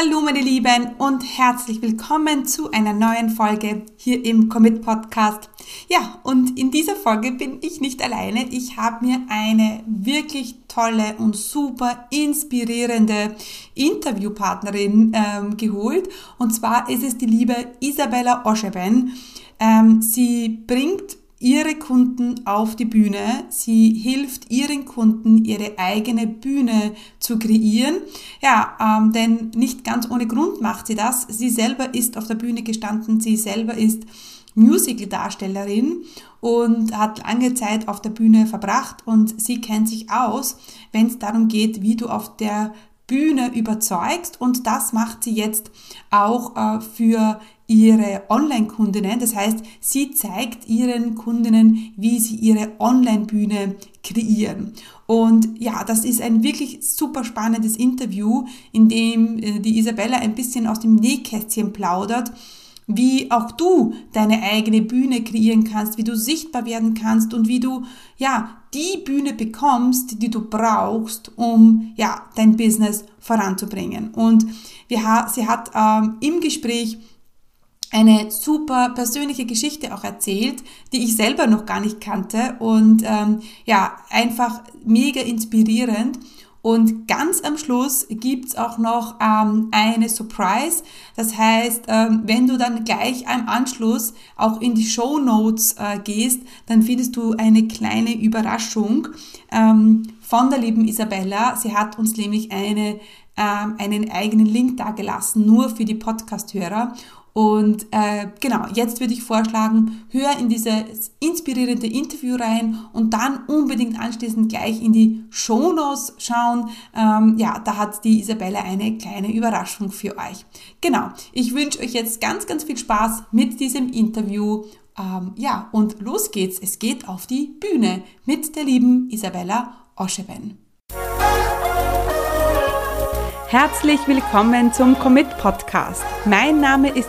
Hallo meine Lieben und herzlich willkommen zu einer neuen Folge hier im Commit Podcast. Ja, und in dieser Folge bin ich nicht alleine. Ich habe mir eine wirklich tolle und super inspirierende Interviewpartnerin ähm, geholt. Und zwar ist es die liebe Isabella Oscheben. Ähm, sie bringt ihre Kunden auf die Bühne. Sie hilft ihren Kunden, ihre eigene Bühne zu kreieren. Ja, ähm, denn nicht ganz ohne Grund macht sie das. Sie selber ist auf der Bühne gestanden. Sie selber ist Musical-Darstellerin und hat lange Zeit auf der Bühne verbracht und sie kennt sich aus, wenn es darum geht, wie du auf der Bühne überzeugst und das macht sie jetzt auch äh, für ihre Online-Kundinnen. Das heißt, sie zeigt ihren Kundinnen, wie sie ihre Online-Bühne kreieren. Und ja, das ist ein wirklich super spannendes Interview, in dem äh, die Isabella ein bisschen aus dem Nähkästchen plaudert wie auch du deine eigene Bühne kreieren kannst, wie du sichtbar werden kannst und wie du ja die Bühne bekommst, die du brauchst, um ja dein Business voranzubringen. Und wir, sie hat ähm, im Gespräch eine super persönliche Geschichte auch erzählt, die ich selber noch gar nicht kannte und ähm, ja, einfach mega inspirierend. Und ganz am Schluss gibt's auch noch ähm, eine Surprise. Das heißt, ähm, wenn du dann gleich am Anschluss auch in die Show Notes äh, gehst, dann findest du eine kleine Überraschung ähm, von der lieben Isabella. Sie hat uns nämlich eine, ähm, einen eigenen Link da gelassen, nur für die Podcast-Hörer. Und äh, genau, jetzt würde ich vorschlagen, hör in dieses inspirierende Interview rein und dann unbedingt anschließend gleich in die Shownotes schauen. Ähm, ja, da hat die Isabelle eine kleine Überraschung für euch. Genau, ich wünsche euch jetzt ganz, ganz viel Spaß mit diesem Interview. Ähm, ja, und los geht's. Es geht auf die Bühne mit der lieben Isabella Oscheben. Herzlich willkommen zum Commit Podcast. Mein Name ist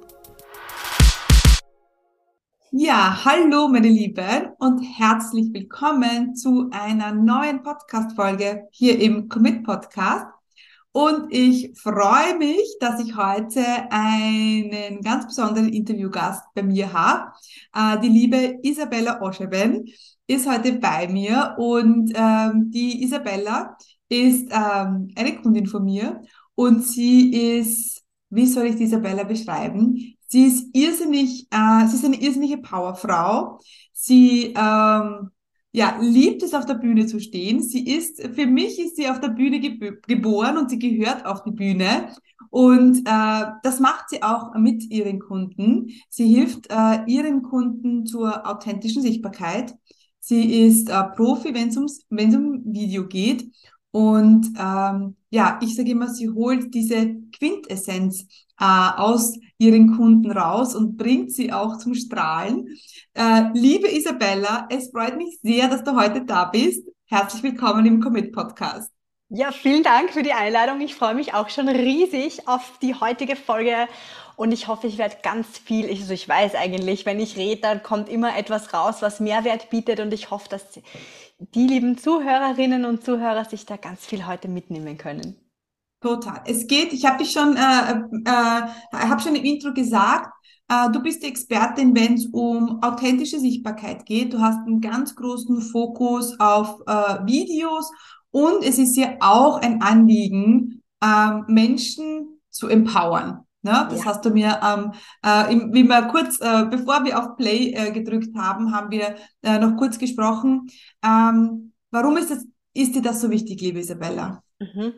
Ja, hallo meine Lieben und herzlich willkommen zu einer neuen Podcast-Folge hier im Commit Podcast. Und ich freue mich, dass ich heute einen ganz besonderen Interviewgast bei mir habe. Äh, die liebe Isabella Oscheben ist heute bei mir und ähm, die Isabella ist ähm, eine Kundin von mir und sie ist, wie soll ich die Isabella beschreiben? Sie ist irrsinnig, äh, sie ist eine irrsinnige Powerfrau. Sie ähm, ja, liebt es, auf der Bühne zu stehen. Sie ist, für mich ist sie auf der Bühne ge geboren und sie gehört auf die Bühne. Und äh, das macht sie auch mit ihren Kunden. Sie hilft äh, ihren Kunden zur authentischen Sichtbarkeit. Sie ist äh, Profi, wenn es um Video geht. Und ähm, ja, ich sage immer, sie holt diese Quintessenz äh, aus ihren Kunden raus und bringt sie auch zum Strahlen. Äh, liebe Isabella, es freut mich sehr, dass du heute da bist. Herzlich willkommen im Commit Podcast. Ja, vielen Dank für die Einladung. Ich freue mich auch schon riesig auf die heutige Folge und ich hoffe, ich werde ganz viel, also ich weiß eigentlich, wenn ich rede, dann kommt immer etwas raus, was Mehrwert bietet und ich hoffe, dass die lieben Zuhörerinnen und Zuhörer sich da ganz viel heute mitnehmen können. Total. Es geht, ich habe dich schon, äh, äh, habe schon im Intro gesagt, äh, du bist die Expertin, wenn es um authentische Sichtbarkeit geht. Du hast einen ganz großen Fokus auf äh, Videos und es ist ja auch ein Anliegen, äh, Menschen zu empowern. Ne? Das ja. hast du mir, ähm, äh, im, wie wir kurz, äh, bevor wir auf Play äh, gedrückt haben, haben wir äh, noch kurz gesprochen. Ähm, warum ist, das, ist dir das so wichtig, liebe Isabella? Mhm.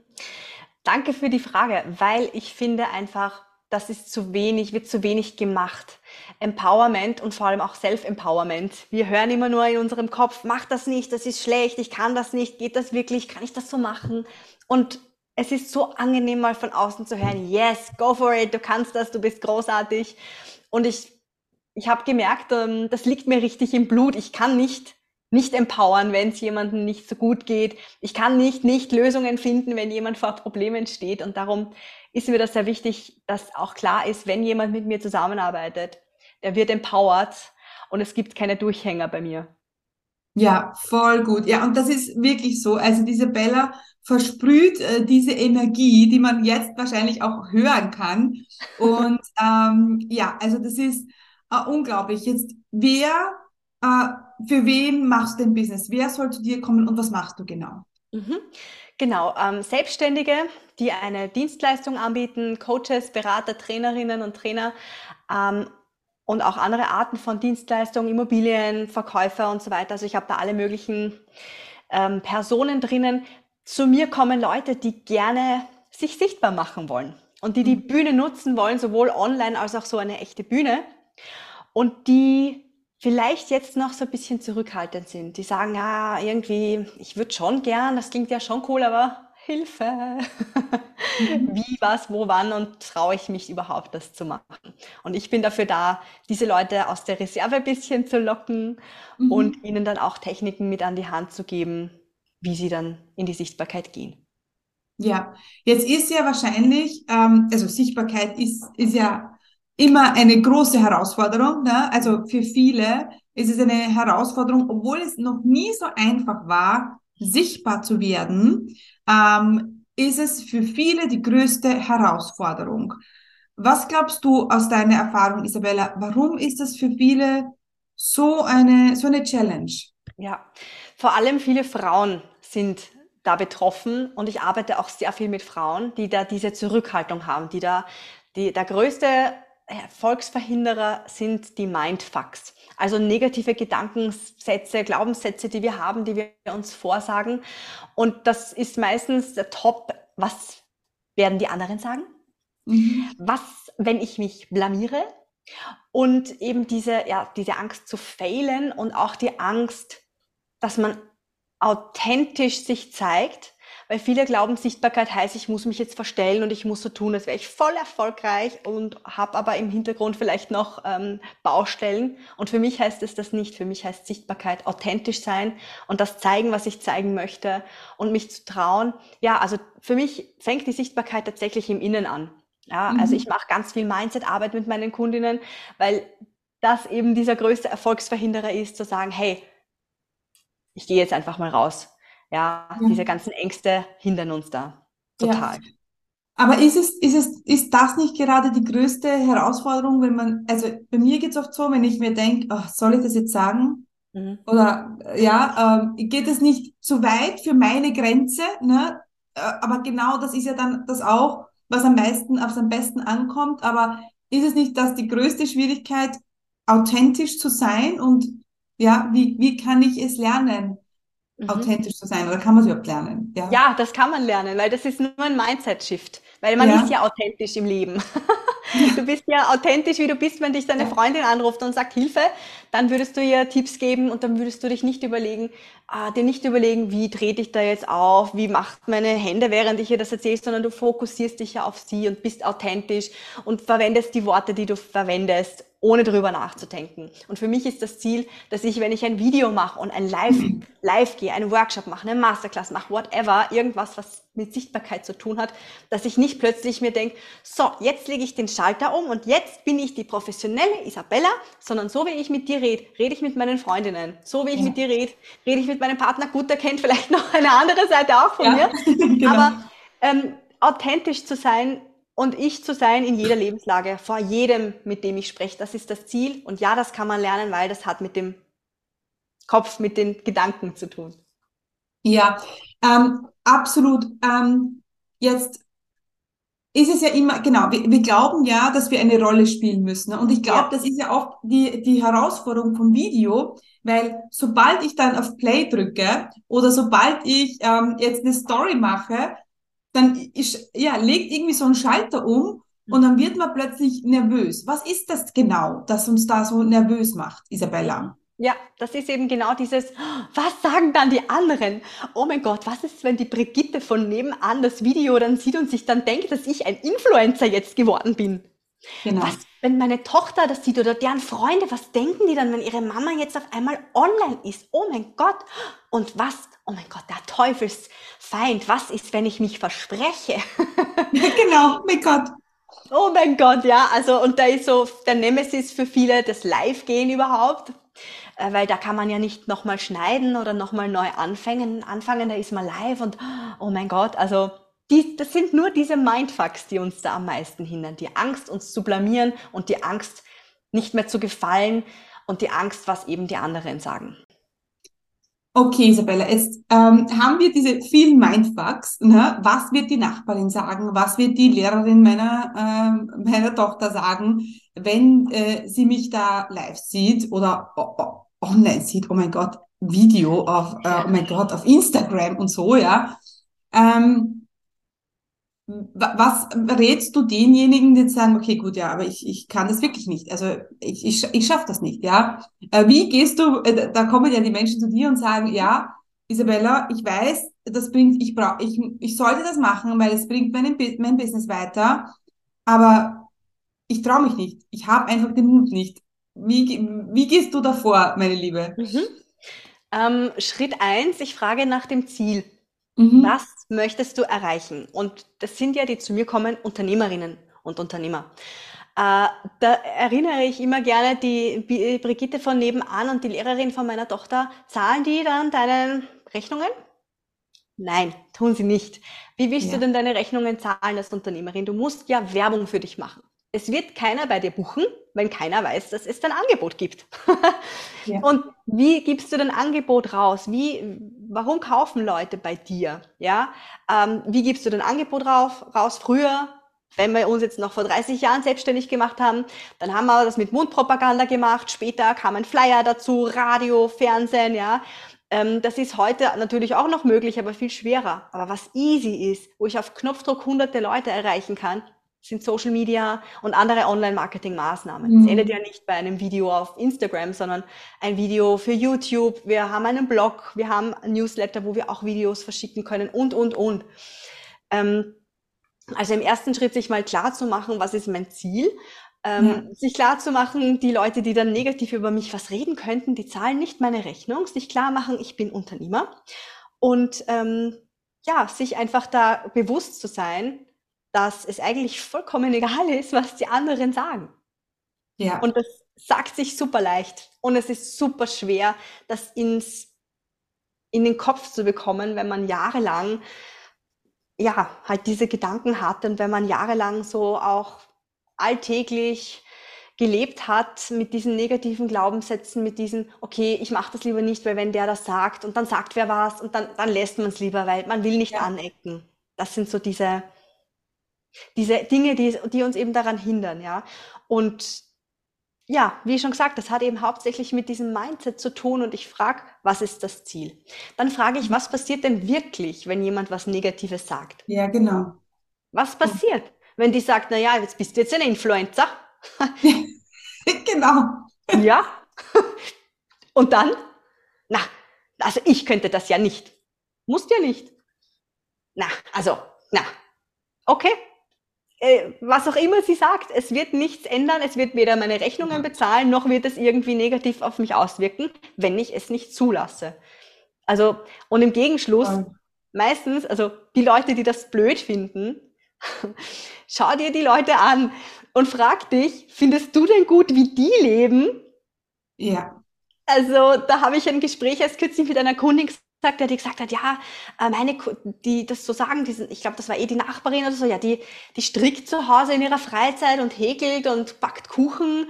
Danke für die Frage, weil ich finde einfach, das ist zu wenig, wird zu wenig gemacht. Empowerment und vor allem auch Self-Empowerment. Wir hören immer nur in unserem Kopf, mach das nicht, das ist schlecht, ich kann das nicht, geht das wirklich, kann ich das so machen? Und es ist so angenehm, mal von außen zu hören, yes, go for it, du kannst das, du bist großartig. Und ich ich habe gemerkt, ähm, das liegt mir richtig im Blut. Ich kann nicht nicht empowern, wenn es jemandem nicht so gut geht. Ich kann nicht nicht Lösungen finden, wenn jemand vor Problemen steht. Und darum ist mir das sehr wichtig, dass auch klar ist, wenn jemand mit mir zusammenarbeitet, der wird empowered und es gibt keine Durchhänger bei mir. Ja, voll gut. Ja, und das ist wirklich so. Also diese Bella versprüht äh, diese Energie, die man jetzt wahrscheinlich auch hören kann. Und ähm, ja, also das ist äh, unglaublich. Jetzt, wer äh, für wen machst du dein Business? Wer soll zu dir kommen und was machst du genau? Mhm. Genau, ähm, Selbstständige, die eine Dienstleistung anbieten, Coaches, Berater, Trainerinnen und Trainer ähm, und auch andere Arten von Dienstleistungen, Immobilien, Verkäufer und so weiter. Also ich habe da alle möglichen ähm, Personen drinnen. Zu mir kommen Leute, die gerne sich sichtbar machen wollen und die die mhm. Bühne nutzen wollen, sowohl online als auch so eine echte Bühne und die vielleicht jetzt noch so ein bisschen zurückhaltend sind. Die sagen, ja, irgendwie, ich würde schon gern, das klingt ja schon cool, aber Hilfe. Mhm. Wie, was, wo, wann und traue ich mich überhaupt, das zu machen? Und ich bin dafür da, diese Leute aus der Reserve ein bisschen zu locken mhm. und ihnen dann auch Techniken mit an die Hand zu geben, wie sie dann in die Sichtbarkeit gehen. Ja, jetzt ist ja wahrscheinlich, ähm, also Sichtbarkeit ist, ist ja immer eine große Herausforderung. Ne? Also für viele ist es eine Herausforderung, obwohl es noch nie so einfach war, sichtbar zu werden, ähm, ist es für viele die größte Herausforderung. Was glaubst du aus deiner Erfahrung, Isabella? Warum ist es für viele so eine, so eine Challenge? Ja, vor allem viele Frauen sind da betroffen und ich arbeite auch sehr viel mit Frauen, die da diese Zurückhaltung haben, die da die, der größte Erfolgsverhinderer sind die Mindfucks. Also negative Gedankensätze, Glaubenssätze, die wir haben, die wir uns vorsagen. Und das ist meistens der Top. Was werden die anderen sagen? Mhm. Was, wenn ich mich blamiere? Und eben diese, ja, diese Angst zu failen und auch die Angst, dass man authentisch sich zeigt weil viele glauben, Sichtbarkeit heißt, ich muss mich jetzt verstellen und ich muss so tun, als wäre ich voll erfolgreich und habe aber im Hintergrund vielleicht noch ähm, Baustellen. Und für mich heißt es das nicht. Für mich heißt Sichtbarkeit authentisch sein und das zeigen, was ich zeigen möchte und mich zu trauen. Ja, also für mich fängt die Sichtbarkeit tatsächlich im Innen an. Ja, mhm. also ich mache ganz viel Mindset-Arbeit mit meinen Kundinnen, weil das eben dieser größte Erfolgsverhinderer ist, zu sagen, hey, ich gehe jetzt einfach mal raus ja, ja, diese ganzen Ängste hindern uns da total. Ja. Aber ist es, ist es, ist das nicht gerade die größte Herausforderung, wenn man, also bei mir geht es oft so, wenn ich mir denke, oh, soll ich das jetzt sagen? Mhm. Oder ja, äh, geht es nicht zu weit für meine Grenze? Ne? Äh, aber genau das ist ja dann das auch, was am meisten, was am besten ankommt. Aber ist es nicht das die größte Schwierigkeit, authentisch zu sein? Und ja, wie, wie kann ich es lernen? Mhm. authentisch zu sein? Oder kann man es überhaupt lernen? Ja. ja, das kann man lernen, weil das ist nur ein Mindset-Shift. Weil man ja. ist ja authentisch im Leben. Du bist ja authentisch, wie du bist, wenn dich deine Freundin anruft und sagt Hilfe, dann würdest du ihr Tipps geben und dann würdest du dich nicht überlegen, ah, dir nicht überlegen, wie drehe ich da jetzt auf, wie macht meine Hände, während ich ihr das erzähle, sondern du fokussierst dich ja auf sie und bist authentisch und verwendest die Worte, die du verwendest ohne drüber nachzudenken. Und für mich ist das Ziel, dass ich, wenn ich ein Video mache und ein Live, Live gehe, einen Workshop mache, eine Masterclass mache, whatever, irgendwas, was mit Sichtbarkeit zu tun hat, dass ich nicht plötzlich mir denke, so, jetzt lege ich den Schalter um und jetzt bin ich die professionelle Isabella, sondern so wie ich mit dir rede, rede ich mit meinen Freundinnen. So wie ich ja. mit dir rede, rede ich mit meinem Partner. Gut, der kennt vielleicht noch eine andere Seite auch von ja. mir. genau. Aber ähm, authentisch zu sein, und ich zu sein in jeder Lebenslage, vor jedem, mit dem ich spreche. Das ist das Ziel. Und ja, das kann man lernen, weil das hat mit dem Kopf, mit den Gedanken zu tun. Ja, ähm, absolut. Ähm, jetzt ist es ja immer, genau, wir, wir, glauben ja, dass wir eine Rolle spielen müssen. Und ich glaube, ja. das ist ja auch die, die Herausforderung vom Video, weil sobald ich dann auf Play drücke oder sobald ich ähm, jetzt eine Story mache, dann ist, ja, legt irgendwie so ein Schalter um und dann wird man plötzlich nervös. Was ist das genau, das uns da so nervös macht, Isabella? Ja, das ist eben genau dieses, was sagen dann die anderen? Oh mein Gott, was ist, wenn die Brigitte von nebenan das Video dann sieht und sich dann denkt, dass ich ein Influencer jetzt geworden bin? Genau. Was, wenn meine Tochter das sieht oder deren Freunde, was denken die dann, wenn ihre Mama jetzt auf einmal online ist? Oh mein Gott. Und was? Oh mein Gott, der Teufelsfeind. Was ist, wenn ich mich verspreche? genau, mein Gott. Oh mein Gott, ja. Also, und da ist so der Nemesis für viele das Live-Gehen überhaupt. Äh, weil da kann man ja nicht nochmal schneiden oder nochmal neu anfangen, anfangen, da ist man live und oh mein Gott, also die, das sind nur diese Mindfucks, die uns da am meisten hindern. Die Angst, uns zu blamieren und die Angst, nicht mehr zu gefallen und die Angst, was eben die anderen sagen. Okay, Isabella, jetzt ähm, haben wir diese vielen Mindfucks. Ne? Was wird die Nachbarin sagen? Was wird die Lehrerin meiner, äh, meiner Tochter sagen, wenn äh, sie mich da live sieht oder oh, oh, online sieht? Oh mein Gott, Video auf, äh, oh mein Gott, auf Instagram und so, ja. Ähm, was rätst du denjenigen, die sagen, okay, gut, ja, aber ich, ich kann das wirklich nicht. Also ich, ich, ich schaffe das nicht, ja. Äh, wie gehst du, äh, da kommen ja die Menschen zu dir und sagen, ja, Isabella, ich weiß, das bringt, ich brauche, ich, ich sollte das machen, weil es bringt mein, mein Business weiter, aber ich traue mich nicht. Ich habe einfach den Mut nicht. Wie, wie gehst du davor, meine Liebe? Mhm. Ähm, Schritt eins, ich frage nach dem Ziel. Mhm. Was möchtest du erreichen? Und das sind ja die zu mir kommen Unternehmerinnen und Unternehmer. Äh, da erinnere ich immer gerne die Brigitte von nebenan und die Lehrerin von meiner Tochter. Zahlen die dann deine Rechnungen? Nein, tun sie nicht. Wie willst ja. du denn deine Rechnungen zahlen als Unternehmerin? Du musst ja Werbung für dich machen. Es wird keiner bei dir buchen, wenn keiner weiß, dass es dein Angebot gibt. ja. Und wie gibst du dein Angebot raus? Wie, warum kaufen Leute bei dir? Ja, ähm, wie gibst du dein Angebot rauf, raus? Früher, wenn wir uns jetzt noch vor 30 Jahren selbstständig gemacht haben, dann haben wir das mit Mundpropaganda gemacht. Später kam ein Flyer dazu, Radio, Fernsehen, ja. Ähm, das ist heute natürlich auch noch möglich, aber viel schwerer. Aber was easy ist, wo ich auf Knopfdruck hunderte Leute erreichen kann, sind Social Media und andere Online-Marketing-Maßnahmen. Es mhm. endet ja nicht bei einem Video auf Instagram, sondern ein Video für YouTube. Wir haben einen Blog, wir haben ein Newsletter, wo wir auch Videos verschicken können und, und, und. Ähm, also im ersten Schritt sich mal klar zu machen, was ist mein Ziel. Ähm, ja. Sich klar zu machen, die Leute, die dann negativ über mich was reden könnten, die zahlen nicht meine Rechnung. Sich klar machen, ich bin Unternehmer. Und ähm, ja, sich einfach da bewusst zu sein, dass es eigentlich vollkommen egal ist, was die anderen sagen. Ja. Und das sagt sich super leicht und es ist super schwer, das ins, in den Kopf zu bekommen, wenn man jahrelang ja, halt diese Gedanken hat und wenn man jahrelang so auch alltäglich gelebt hat mit diesen negativen Glaubenssätzen, mit diesen, okay, ich mache das lieber nicht, weil wenn der das sagt und dann sagt wer was und dann, dann lässt man es lieber, weil man will nicht ja. anecken. Das sind so diese, diese Dinge, die, die uns eben daran hindern, ja. Und ja, wie schon gesagt, das hat eben hauptsächlich mit diesem Mindset zu tun und ich frage, was ist das Ziel? Dann frage ich, was passiert denn wirklich, wenn jemand was Negatives sagt? Ja, genau. Was passiert, wenn die sagt, na ja, jetzt bist du jetzt ein Influencer? genau. Ja. Und dann? Na, also ich könnte das ja nicht. Musst ja nicht. Na, also, na. Okay, was auch immer sie sagt, es wird nichts ändern, es wird weder meine Rechnungen bezahlen, noch wird es irgendwie negativ auf mich auswirken, wenn ich es nicht zulasse. Also, und im Gegenschluss, ja. meistens, also die Leute, die das blöd finden, schau dir die Leute an und frag dich, findest du denn gut, wie die leben? Ja. Also, da habe ich ein Gespräch erst kürzlich mit einer Kundin gesagt, der die gesagt hat, ja, äh, meine, die das so sagen, die sind, ich glaube, das war eh die Nachbarin oder so, ja, die, die strickt zu Hause in ihrer Freizeit und häkelt und backt Kuchen.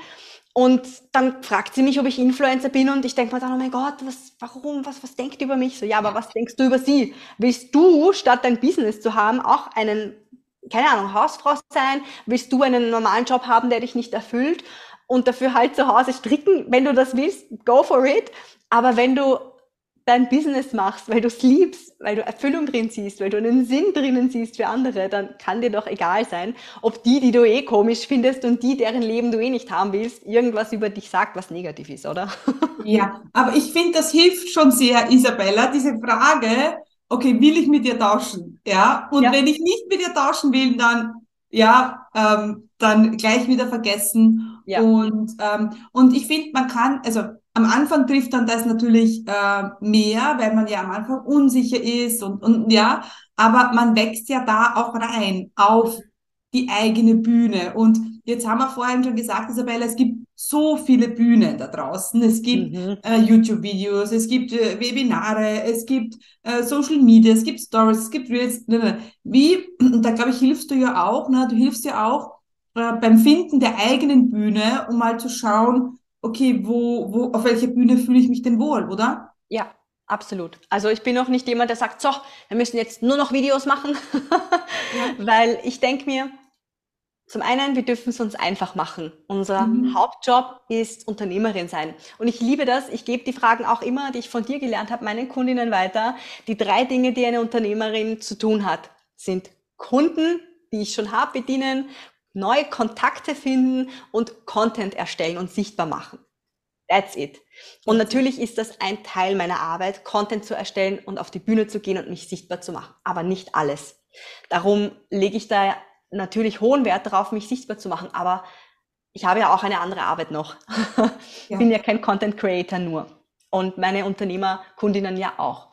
Und dann fragt sie mich, ob ich Influencer bin und ich denke mir dann, oh mein Gott, was, warum, was, was denkt die über mich? So, ja, aber was denkst du über sie? Willst du, statt dein Business zu haben, auch einen, keine Ahnung, Hausfrau sein? Willst du einen normalen Job haben, der dich nicht erfüllt? Und dafür halt zu Hause stricken, wenn du das willst, go for it. Aber wenn du dein Business machst, weil du es liebst, weil du Erfüllung drin siehst, weil du einen Sinn drinnen siehst für andere, dann kann dir doch egal sein, ob die, die du eh komisch findest und die, deren Leben du eh nicht haben willst, irgendwas über dich sagt, was negativ ist, oder? Ja, aber ich finde, das hilft schon sehr, Isabella, diese Frage, okay, will ich mit dir tauschen? Ja, und ja. wenn ich nicht mit dir tauschen will, dann, ja, ähm, dann gleich wieder vergessen. Ja. Und, ähm, und ich finde, man kann, also am Anfang trifft dann das natürlich äh, mehr, weil man ja am Anfang unsicher ist und, und ja, aber man wächst ja da auch rein auf die eigene Bühne. Und jetzt haben wir vorhin schon gesagt, Isabella, es gibt so viele Bühnen da draußen. Es gibt mhm. äh, YouTube-Videos, es gibt äh, Webinare, es gibt äh, Social Media, es gibt Stories, es gibt Reels. Wie, da glaube ich, hilfst du ja auch, ne? du hilfst ja auch äh, beim Finden der eigenen Bühne, um mal zu schauen, okay, wo, wo, auf welcher Bühne fühle ich mich denn wohl, oder? Ja, absolut. Also ich bin noch nicht jemand, der sagt, so, wir müssen jetzt nur noch Videos machen, ja. weil ich denke mir, zum einen, wir dürfen es uns einfach machen. Unser mhm. Hauptjob ist Unternehmerin sein. Und ich liebe das. Ich gebe die Fragen auch immer, die ich von dir gelernt habe, meinen Kundinnen weiter. Die drei Dinge, die eine Unternehmerin zu tun hat, sind Kunden, die ich schon habe, bedienen, neue Kontakte finden und Content erstellen und sichtbar machen. That's it. Und natürlich ist das ein Teil meiner Arbeit, Content zu erstellen und auf die Bühne zu gehen und mich sichtbar zu machen. Aber nicht alles. Darum lege ich da natürlich hohen Wert darauf, mich sichtbar zu machen. Aber ich habe ja auch eine andere Arbeit noch. Ich ja. bin ja kein Content Creator nur. Und meine Unternehmerkundinnen ja auch.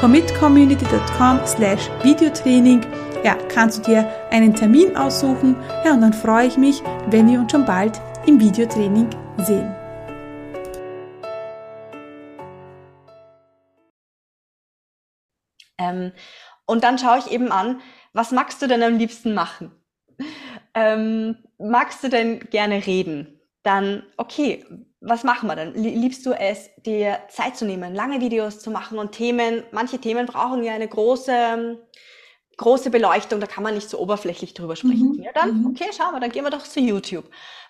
commitcommunity.com slash Videotraining ja, kannst du dir einen Termin aussuchen. Ja, und dann freue ich mich, wenn wir uns schon bald im Videotraining sehen. Ähm, und dann schaue ich eben an, was magst du denn am liebsten machen? Ähm, magst du denn gerne reden? Dann, okay, was machen wir dann? Liebst du es, dir Zeit zu nehmen, lange Videos zu machen und Themen, manche Themen brauchen ja eine große, große Beleuchtung, da kann man nicht so oberflächlich drüber sprechen. Mhm. Ja, dann, mhm. okay, schauen wir, dann gehen wir doch zu YouTube.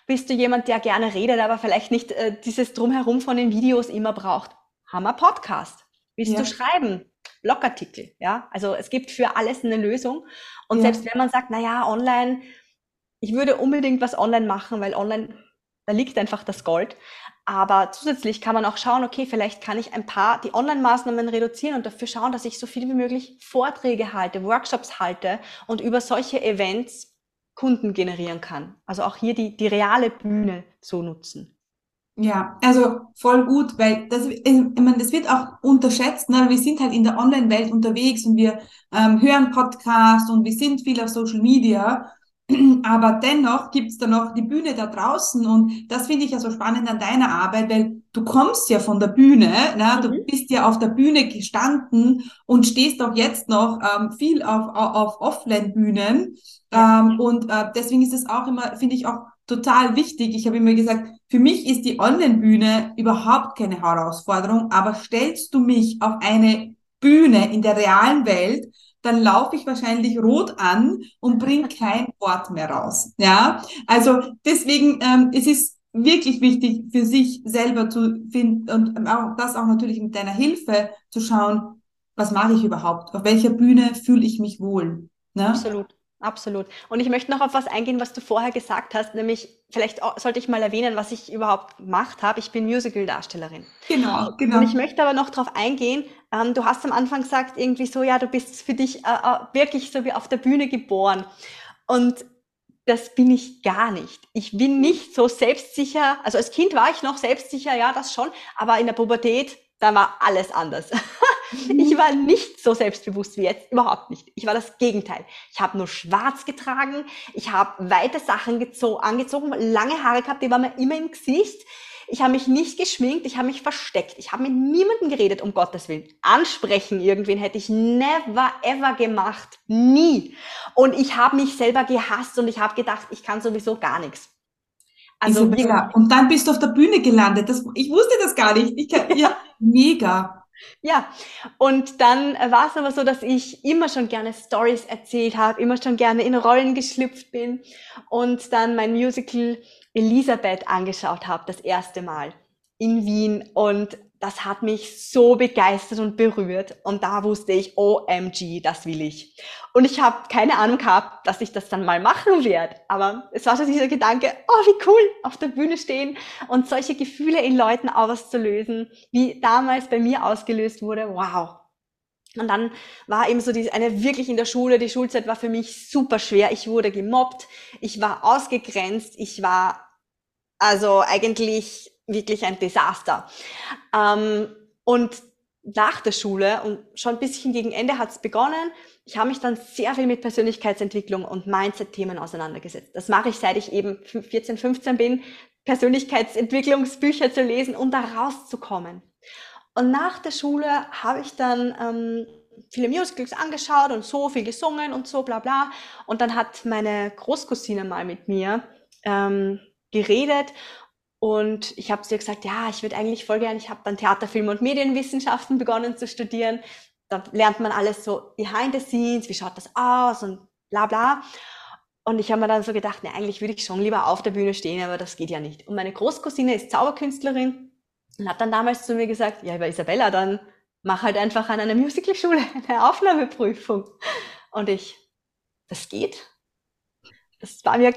Bist du jemand, der gerne redet, aber vielleicht nicht äh, dieses Drumherum von den Videos immer braucht? Haben wir Podcast. Willst ja. du schreiben? Blogartikel, ja? Also es gibt für alles eine Lösung. Und ja. selbst wenn man sagt, na ja, online, ich würde unbedingt was online machen, weil online da liegt einfach das Gold. Aber zusätzlich kann man auch schauen, okay, vielleicht kann ich ein paar die Online-Maßnahmen reduzieren und dafür schauen, dass ich so viel wie möglich Vorträge halte, Workshops halte und über solche Events Kunden generieren kann. Also auch hier die, die reale Bühne zu nutzen. Ja, also voll gut, weil das, ich meine, das wird auch unterschätzt. Ne? Wir sind halt in der Online-Welt unterwegs und wir ähm, hören Podcasts und wir sind viel auf Social Media. Aber dennoch gibt's da noch die Bühne da draußen und das finde ich ja so spannend an deiner Arbeit, weil du kommst ja von der Bühne, ne? du mhm. bist ja auf der Bühne gestanden und stehst auch jetzt noch ähm, viel auf, auf, auf Offline-Bühnen. Ähm, und äh, deswegen ist es auch immer, finde ich auch total wichtig. Ich habe immer gesagt, für mich ist die Online-Bühne überhaupt keine Herausforderung, aber stellst du mich auf eine Bühne in der realen Welt, dann laufe ich wahrscheinlich rot an und bringe kein Wort mehr raus. Ja, also deswegen ähm, es ist wirklich wichtig für sich selber zu finden und auch das auch natürlich mit deiner Hilfe zu schauen, was mache ich überhaupt? Auf welcher Bühne fühle ich mich wohl? Ne? Absolut. Absolut. Und ich möchte noch auf was eingehen, was du vorher gesagt hast, nämlich vielleicht sollte ich mal erwähnen, was ich überhaupt gemacht habe. Ich bin Musical-Darstellerin. Genau, genau. Und ich möchte aber noch darauf eingehen. Ähm, du hast am Anfang gesagt, irgendwie so, ja, du bist für dich äh, äh, wirklich so wie auf der Bühne geboren. Und das bin ich gar nicht. Ich bin nicht so selbstsicher. Also als Kind war ich noch selbstsicher, ja, das schon. Aber in der Pubertät, da war alles anders. Mhm. Ich war nicht so selbstbewusst wie jetzt, überhaupt nicht. Ich war das Gegenteil. Ich habe nur schwarz getragen, ich habe weite Sachen angezogen, lange Haare gehabt, die waren mir immer im Gesicht. Ich habe mich nicht geschminkt, ich habe mich versteckt. Ich habe mit niemandem geredet, um Gottes Willen. Ansprechen irgendwen hätte ich never ever gemacht. Nie. Und ich habe mich selber gehasst und ich habe gedacht, ich kann sowieso gar nichts. Also mega. Und dann bist du auf der Bühne gelandet. Das, ich wusste das gar nicht. Ich ja, mega. Ja, und dann war es aber so, dass ich immer schon gerne Stories erzählt habe, immer schon gerne in Rollen geschlüpft bin und dann mein Musical Elisabeth angeschaut habe, das erste Mal in Wien. Und das hat mich so begeistert und berührt. Und da wusste ich, OMG, das will ich. Und ich habe keine Ahnung gehabt, dass ich das dann mal machen werde. Aber es war so dieser Gedanke, oh, wie cool, auf der Bühne stehen und solche Gefühle in Leuten auszulösen, wie damals bei mir ausgelöst wurde. Wow. Und dann war eben so diese, eine wirklich in der Schule, die Schulzeit war für mich super schwer. Ich wurde gemobbt, ich war ausgegrenzt, ich war also eigentlich wirklich ein Desaster. Ähm, und nach der Schule und schon ein bisschen gegen Ende hat es begonnen. Ich habe mich dann sehr viel mit Persönlichkeitsentwicklung und Mindset-Themen auseinandergesetzt. Das mache ich, seit ich eben 14, 15 bin, Persönlichkeitsentwicklungsbücher zu lesen und da rauszukommen. Und nach der Schule habe ich dann ähm, viele Musicals angeschaut und so viel gesungen und so bla bla. Und dann hat meine Großcousine mal mit mir ähm, geredet und ich habe zu ihr gesagt, ja, ich würde eigentlich voll gern, ich habe dann Theater, Film und Medienwissenschaften begonnen zu studieren. Da lernt man alles so behind the scenes, wie schaut das aus und bla bla. Und ich habe mir dann so gedacht, ne, eigentlich würde ich schon lieber auf der Bühne stehen, aber das geht ja nicht. Und meine Großcousine ist Zauberkünstlerin und hat dann damals zu mir gesagt, ja, aber Isabella, dann mach halt einfach an einer Musicalschule eine Aufnahmeprüfung. Und ich, das geht? Das war mir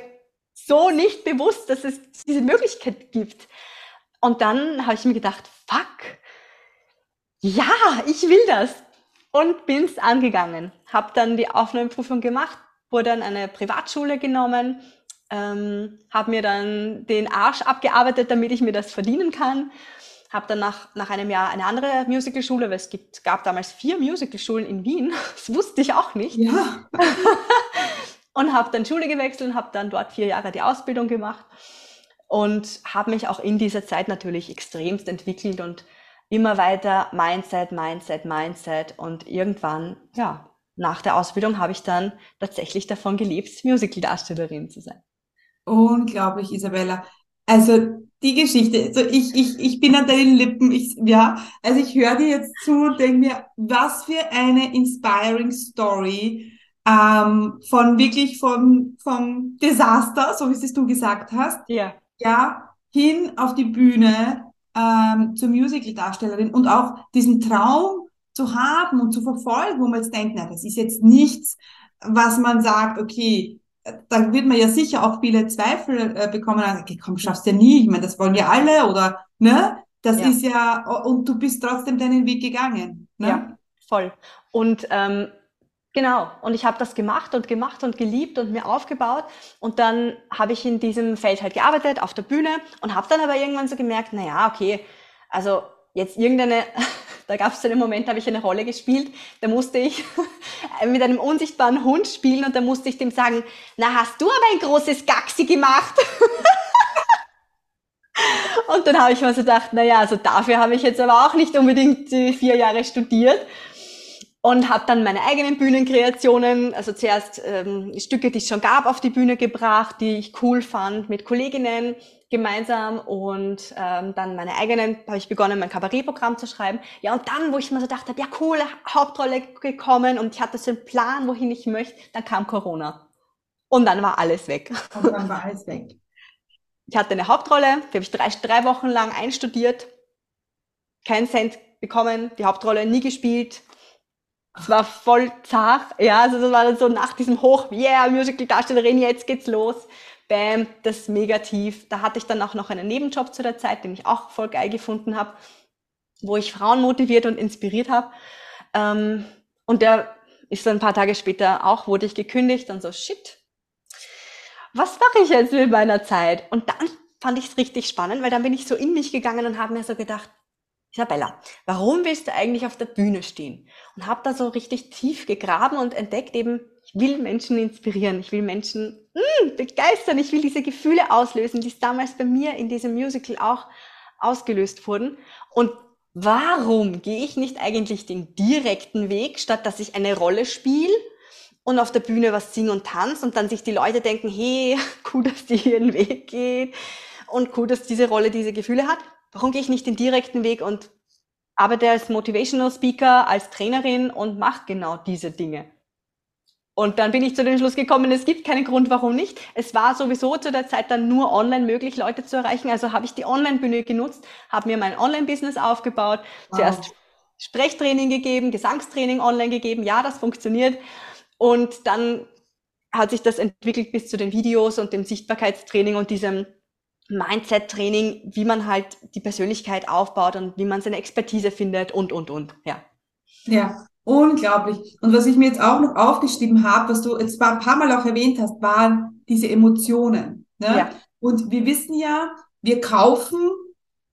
so nicht bewusst, dass es diese Möglichkeit gibt. Und dann habe ich mir gedacht, fuck, ja, ich will das. Und bin es angegangen. Habe dann die Aufnahmeprüfung gemacht, wurde an eine Privatschule genommen, ähm, habe mir dann den Arsch abgearbeitet, damit ich mir das verdienen kann. Habe dann nach, nach einem Jahr eine andere Musicalschule, weil es gibt, gab damals vier Musicalschulen in Wien. Das wusste ich auch nicht. Ja. und habe dann Schule gewechselt und habe dann dort vier Jahre die Ausbildung gemacht und habe mich auch in dieser Zeit natürlich extremst entwickelt und immer weiter Mindset, Mindset, Mindset und irgendwann, ja, nach der Ausbildung habe ich dann tatsächlich davon gelebt, Musical-Darstellerin zu sein. Unglaublich, Isabella. Also die Geschichte, also ich, ich, ich bin an deinen Lippen, ich, ja, also ich höre dir jetzt zu und denke mir, was für eine inspiring Story ähm, von wirklich vom, vom Desaster, so wie es du gesagt hast, ja, ja hin auf die Bühne ähm, zur Musical-Darstellerin und auch diesen Traum zu haben und zu verfolgen, wo man jetzt denkt, na, das ist jetzt nichts, was man sagt, okay, da wird man ja sicher auch viele Zweifel äh, bekommen, okay, komm, schaffst ja nie, ich meine, das wollen ja alle oder, ne? Das ja. ist ja, und du bist trotzdem deinen Weg gegangen. Ne? Ja, voll. Und ähm, Genau, und ich habe das gemacht und gemacht und geliebt und mir aufgebaut. Und dann habe ich in diesem Feld halt gearbeitet, auf der Bühne und habe dann aber irgendwann so gemerkt, na ja, okay, also jetzt irgendeine, da gab es so einen Moment, habe ich eine Rolle gespielt, da musste ich mit einem unsichtbaren Hund spielen und da musste ich dem sagen, na hast du aber ein großes Gaxi gemacht. und dann habe ich mir so gedacht, na ja, also dafür habe ich jetzt aber auch nicht unbedingt vier Jahre studiert und habe dann meine eigenen Bühnenkreationen, also zuerst ähm, Stücke, die es schon gab, auf die Bühne gebracht, die ich cool fand, mit Kolleginnen gemeinsam und ähm, dann meine eigenen, habe ich begonnen, mein Kabarettprogramm zu schreiben. Ja, und dann, wo ich mir so dachte, ja cool, Hauptrolle gekommen und ich hatte so einen Plan, wohin ich möchte, dann kam Corona. Und dann war alles weg. Und dann war alles weg. Ich hatte eine Hauptrolle, die habe ich drei, drei Wochen lang einstudiert, keinen Cent bekommen, die Hauptrolle nie gespielt, es war voll zart. Ja, also das war dann so nach diesem Hoch, yeah, Musical-Darstellerin, jetzt geht's los. Bam, das mega tief. Da hatte ich dann auch noch einen Nebenjob zu der Zeit, den ich auch voll geil gefunden habe, wo ich Frauen motiviert und inspiriert habe. Ähm, und der ist dann ein paar Tage später auch, wurde ich gekündigt und so, shit, was mache ich jetzt mit meiner Zeit? Und dann fand ich es richtig spannend, weil dann bin ich so in mich gegangen und habe mir so gedacht, Isabella, warum willst du eigentlich auf der Bühne stehen? Und habe da so richtig tief gegraben und entdeckt eben, ich will Menschen inspirieren, ich will Menschen mh, mm, begeistern, ich will diese Gefühle auslösen, die damals bei mir in diesem Musical auch ausgelöst wurden. Und warum gehe ich nicht eigentlich den direkten Weg, statt dass ich eine Rolle spiele und auf der Bühne was singe und tanze und dann sich die Leute denken, hey, cool, dass die ihren Weg geht und cool, dass diese Rolle diese Gefühle hat. Warum gehe ich nicht den direkten Weg und arbeite als Motivational Speaker, als Trainerin und mache genau diese Dinge? Und dann bin ich zu dem Schluss gekommen, es gibt keinen Grund, warum nicht. Es war sowieso zu der Zeit dann nur online möglich, Leute zu erreichen. Also habe ich die Online-Bühne genutzt, habe mir mein Online-Business aufgebaut, wow. zuerst Sprechtraining gegeben, Gesangstraining online gegeben. Ja, das funktioniert. Und dann hat sich das entwickelt bis zu den Videos und dem Sichtbarkeitstraining und diesem Mindset-Training, wie man halt die Persönlichkeit aufbaut und wie man seine Expertise findet und, und, und. Ja. Ja, unglaublich. Und was ich mir jetzt auch noch aufgeschrieben habe, was du jetzt ein paar Mal auch erwähnt hast, waren diese Emotionen. Ne? Ja. Und wir wissen ja, wir kaufen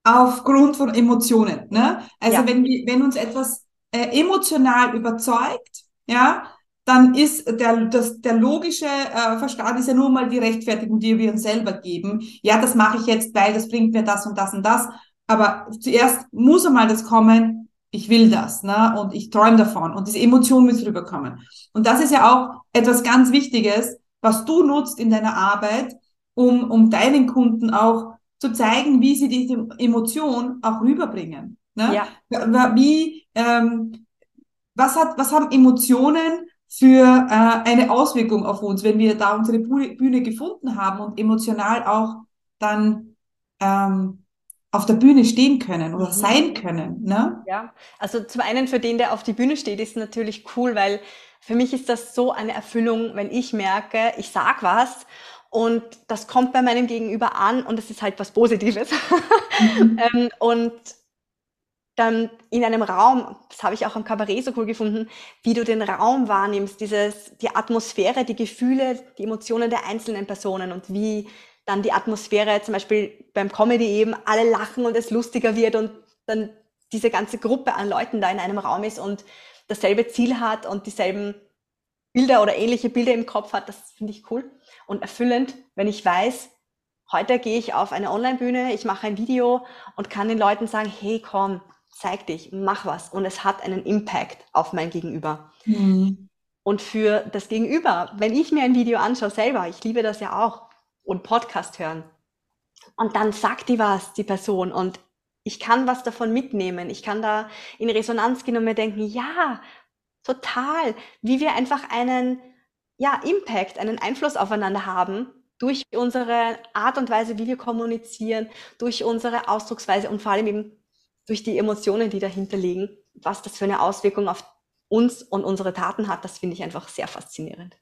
aufgrund von Emotionen. Ne? Also ja. wenn, wir, wenn uns etwas äh, emotional überzeugt, ja, dann ist der, das, der logische äh, Verstand ist ja nur mal die Rechtfertigung, die wir uns selber geben. Ja, das mache ich jetzt, weil das bringt mir das und das und das. Aber zuerst muss einmal das kommen, ich will das, ne? Und ich träume davon. Und diese Emotion muss rüberkommen. Und das ist ja auch etwas ganz Wichtiges, was du nutzt in deiner Arbeit, um, um deinen Kunden auch zu zeigen, wie sie diese Emotion auch rüberbringen. Ne? Ja. Wie, ähm, was hat, was haben Emotionen für äh, eine Auswirkung auf uns, wenn wir da unsere Bühne gefunden haben und emotional auch dann ähm, auf der Bühne stehen können oder mhm. sein können. Ne? Ja, also zum einen für den, der auf die Bühne steht, ist natürlich cool, weil für mich ist das so eine Erfüllung, wenn ich merke, ich sag was und das kommt bei meinem Gegenüber an und es ist halt was Positives. Mhm. ähm, und dann in einem Raum, das habe ich auch am Kabarett so cool gefunden, wie du den Raum wahrnimmst, dieses, die Atmosphäre, die Gefühle, die Emotionen der einzelnen Personen und wie dann die Atmosphäre zum Beispiel beim Comedy eben alle lachen und es lustiger wird und dann diese ganze Gruppe an Leuten da in einem Raum ist und dasselbe Ziel hat und dieselben Bilder oder ähnliche Bilder im Kopf hat, das finde ich cool und erfüllend, wenn ich weiß, heute gehe ich auf eine Online-Bühne, ich mache ein Video und kann den Leuten sagen, hey, komm, zeig dich, mach was und es hat einen Impact auf mein Gegenüber. Mhm. Und für das Gegenüber, wenn ich mir ein Video anschaue selber, ich liebe das ja auch, und Podcast hören, und dann sagt die was, die Person, und ich kann was davon mitnehmen, ich kann da in Resonanz gehen und mir denken, ja, total, wie wir einfach einen, ja, Impact, einen Einfluss aufeinander haben, durch unsere Art und Weise, wie wir kommunizieren, durch unsere Ausdrucksweise und vor allem eben durch die Emotionen, die dahinter liegen, was das für eine Auswirkung auf uns und unsere Taten hat, das finde ich einfach sehr faszinierend.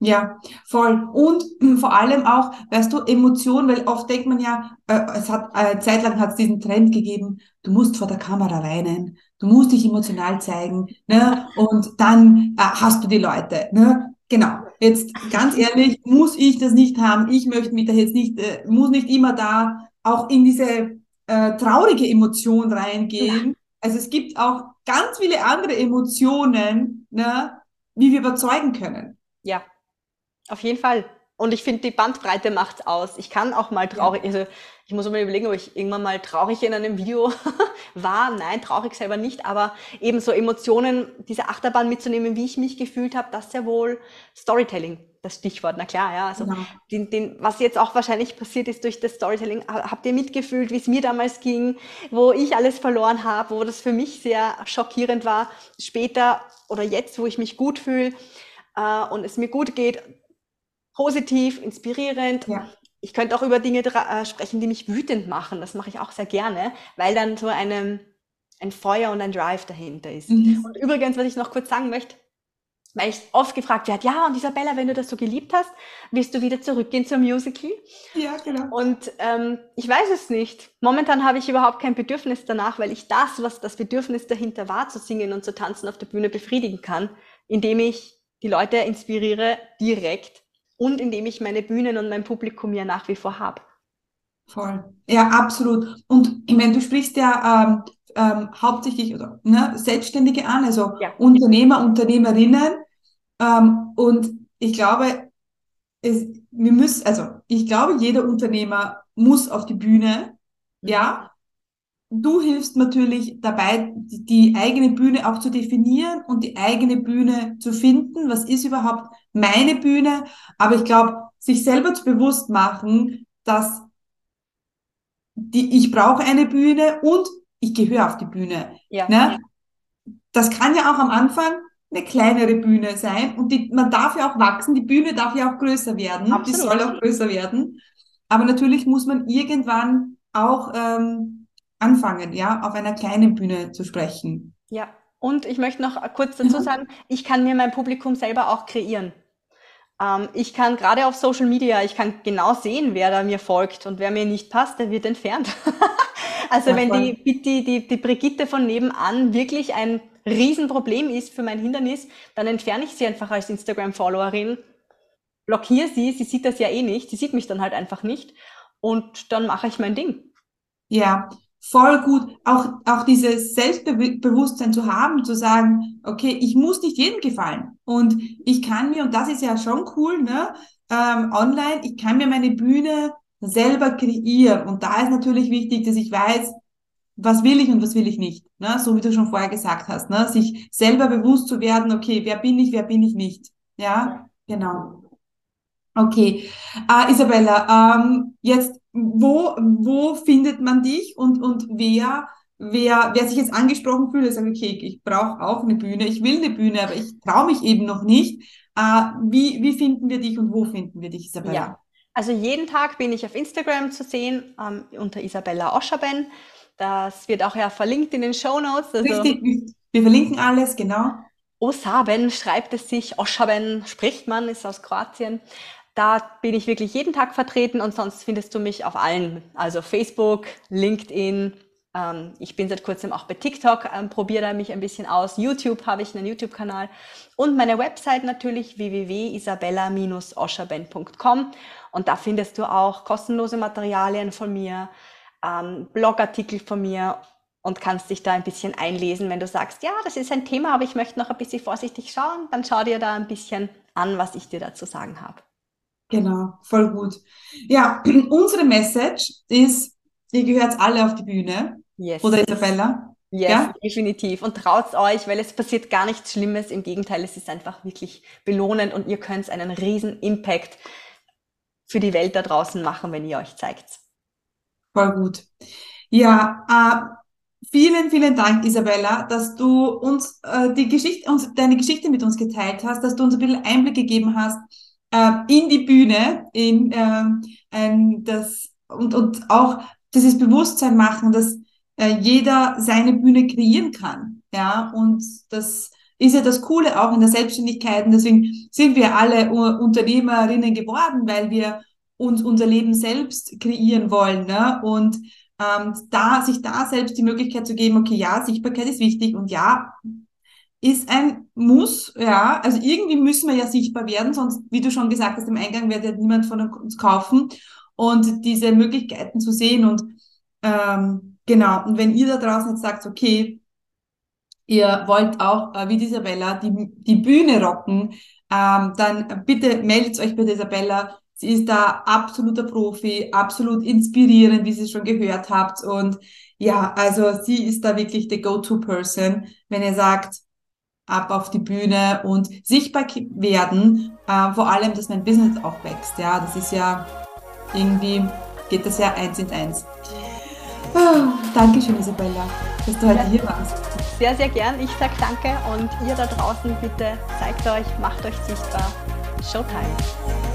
Ja, voll. Und vor allem auch, weißt du, Emotionen, weil oft denkt man ja, äh, es hat, äh, zeitlang hat es diesen Trend gegeben, du musst vor der Kamera weinen, du musst dich emotional zeigen, ne? Und dann äh, hast du die Leute, ne? Genau. Jetzt ganz ehrlich, muss ich das nicht haben. Ich möchte mich da jetzt nicht, äh, muss nicht immer da auch in diese äh, traurige Emotion reingehen. Ja. Also es gibt auch ganz viele andere Emotionen, ne, wie wir überzeugen können. Ja, auf jeden Fall. Und ich finde, die Bandbreite macht's aus. Ich kann auch mal traurig, ja. also ich muss mal überlegen, ob ich irgendwann mal traurig in einem Video war. Nein, traurig selber nicht, aber eben so Emotionen, diese Achterbahn mitzunehmen, wie ich mich gefühlt habe, das ist ja wohl Storytelling das Stichwort, na klar, ja. Also ja. Den, den, was jetzt auch wahrscheinlich passiert ist durch das Storytelling, habt ihr mitgefühlt, wie es mir damals ging, wo ich alles verloren habe, wo das für mich sehr schockierend war. Später oder jetzt, wo ich mich gut fühle äh, und es mir gut geht, positiv, inspirierend. Ja. Ich könnte auch über Dinge äh, sprechen, die mich wütend machen. Das mache ich auch sehr gerne, weil dann so eine, ein Feuer und ein Drive dahinter ist. Mhm. Und übrigens, was ich noch kurz sagen möchte, weil ich oft gefragt werde, ja, und Isabella, wenn du das so geliebt hast, willst du wieder zurückgehen zum Musical? Ja, genau. Und ähm, ich weiß es nicht. Momentan habe ich überhaupt kein Bedürfnis danach, weil ich das, was das Bedürfnis dahinter war, zu singen und zu tanzen auf der Bühne befriedigen kann, indem ich die Leute inspiriere direkt und indem ich meine Bühnen und mein Publikum ja nach wie vor habe. Voll. Ja, absolut. Und ich meine, du sprichst ja ähm, ähm, hauptsächlich oder, ne, Selbstständige an, also ja. Unternehmer, Unternehmerinnen. Ähm, und ich glaube, es, wir müssen, also ich glaube, jeder Unternehmer muss auf die Bühne, mhm. ja. Du hilfst natürlich dabei, die, die eigene Bühne auch zu definieren und die eigene Bühne zu finden. Was ist überhaupt meine Bühne? Aber ich glaube, sich selber zu bewusst machen, dass die, ich brauche eine Bühne und ich gehöre auf die Bühne. Ja. Ne? Das kann ja auch am Anfang eine kleinere Bühne sein und die, man darf ja auch wachsen, die Bühne darf ja auch größer werden, Absolut. die soll auch größer werden. Aber natürlich muss man irgendwann auch ähm, anfangen, ja, auf einer kleinen Bühne zu sprechen. Ja, und ich möchte noch kurz dazu sagen, ich kann mir mein Publikum selber auch kreieren. Ähm, ich kann gerade auf Social Media, ich kann genau sehen, wer da mir folgt und wer mir nicht passt, der wird entfernt. also ja, wenn die, die, die, die Brigitte von nebenan wirklich ein Riesenproblem ist für mein Hindernis, dann entferne ich sie einfach als Instagram-Followerin, blockiere sie, sie sieht das ja eh nicht, sie sieht mich dann halt einfach nicht und dann mache ich mein Ding. Ja, voll gut, auch, auch dieses Selbstbewusstsein zu haben, zu sagen, okay, ich muss nicht jedem gefallen. Und ich kann mir, und das ist ja schon cool, ne, ähm, online, ich kann mir meine Bühne selber kreieren. Und da ist natürlich wichtig, dass ich weiß, was will ich und was will ich nicht. Ne? So wie du schon vorher gesagt hast, ne? sich selber bewusst zu werden, okay, wer bin ich, wer bin ich nicht. Ja, genau. Okay, äh, Isabella, ähm, jetzt wo, wo findet man dich und, und wer, wer, wer sich jetzt angesprochen fühlt, sagt, okay, ich brauche auch eine Bühne, ich will eine Bühne, aber ich traue mich eben noch nicht. Äh, wie, wie finden wir dich und wo finden wir dich, Isabella? Ja. Also jeden Tag bin ich auf Instagram zu sehen ähm, unter Isabella Oscherben. Das wird auch ja verlinkt in den Show Notes. Also Richtig, wir verlinken alles, genau. Osaben schreibt es sich, Oschaben spricht man, ist aus Kroatien. Da bin ich wirklich jeden Tag vertreten und sonst findest du mich auf allen, also Facebook, LinkedIn. Ähm, ich bin seit kurzem auch bei TikTok, ähm, probiere da mich ein bisschen aus. YouTube habe ich einen YouTube-Kanal und meine Website natürlich www.isabella-oscherben.com und da findest du auch kostenlose Materialien von mir, ähm, Blogartikel von mir und kannst dich da ein bisschen einlesen, wenn du sagst, ja, das ist ein Thema, aber ich möchte noch ein bisschen vorsichtig schauen, dann schau dir da ein bisschen an, was ich dir dazu sagen habe. Genau, voll gut. Ja, unsere Message ist, ihr gehört alle auf die Bühne. Yes. Oder Isabella? Yes, ja? definitiv. Und traut euch, weil es passiert gar nichts Schlimmes. Im Gegenteil, es ist einfach wirklich belohnend und ihr könnt einen riesen Impact für die Welt da draußen machen, wenn ihr euch zeigt. Voll gut. Ja, äh, vielen, vielen Dank, Isabella, dass du uns äh, die Geschichte, uns, deine Geschichte mit uns geteilt hast, dass du uns ein bisschen Einblick gegeben hast, äh, in die Bühne, in äh, das und, und auch dieses Bewusstsein machen, dass äh, jeder seine Bühne kreieren kann. Ja, und das ist ja das Coole auch in der Selbstständigkeit. Und deswegen sind wir alle Unternehmerinnen geworden, weil wir uns unser Leben selbst kreieren wollen. Ne? Und ähm, da, sich da selbst die Möglichkeit zu geben, okay, ja, Sichtbarkeit ist wichtig und ja, ist ein Muss, ja. Also irgendwie müssen wir ja sichtbar werden, sonst, wie du schon gesagt hast, im Eingang wird ja niemand von uns kaufen. Und diese Möglichkeiten zu sehen und ähm, genau, und wenn ihr da draußen jetzt sagt, okay, ihr wollt auch äh, wie Isabella die, die Bühne rocken, ähm, dann bitte meldet euch bei Isabella. Sie ist da absoluter Profi, absolut inspirierend, wie Sie schon gehört habt. Und ja, also sie ist da wirklich the Go-To-Person, wenn ihr sagt, ab auf die Bühne und sichtbar werden, äh, vor allem, dass mein Business auch wächst. Ja, das ist ja irgendwie, geht das ja eins in eins. Oh, Dankeschön, Isabella, dass du heute hier warst. Sehr, sehr gern. Ich sage danke und ihr da draußen bitte zeigt euch, macht euch sichtbar. Showtime.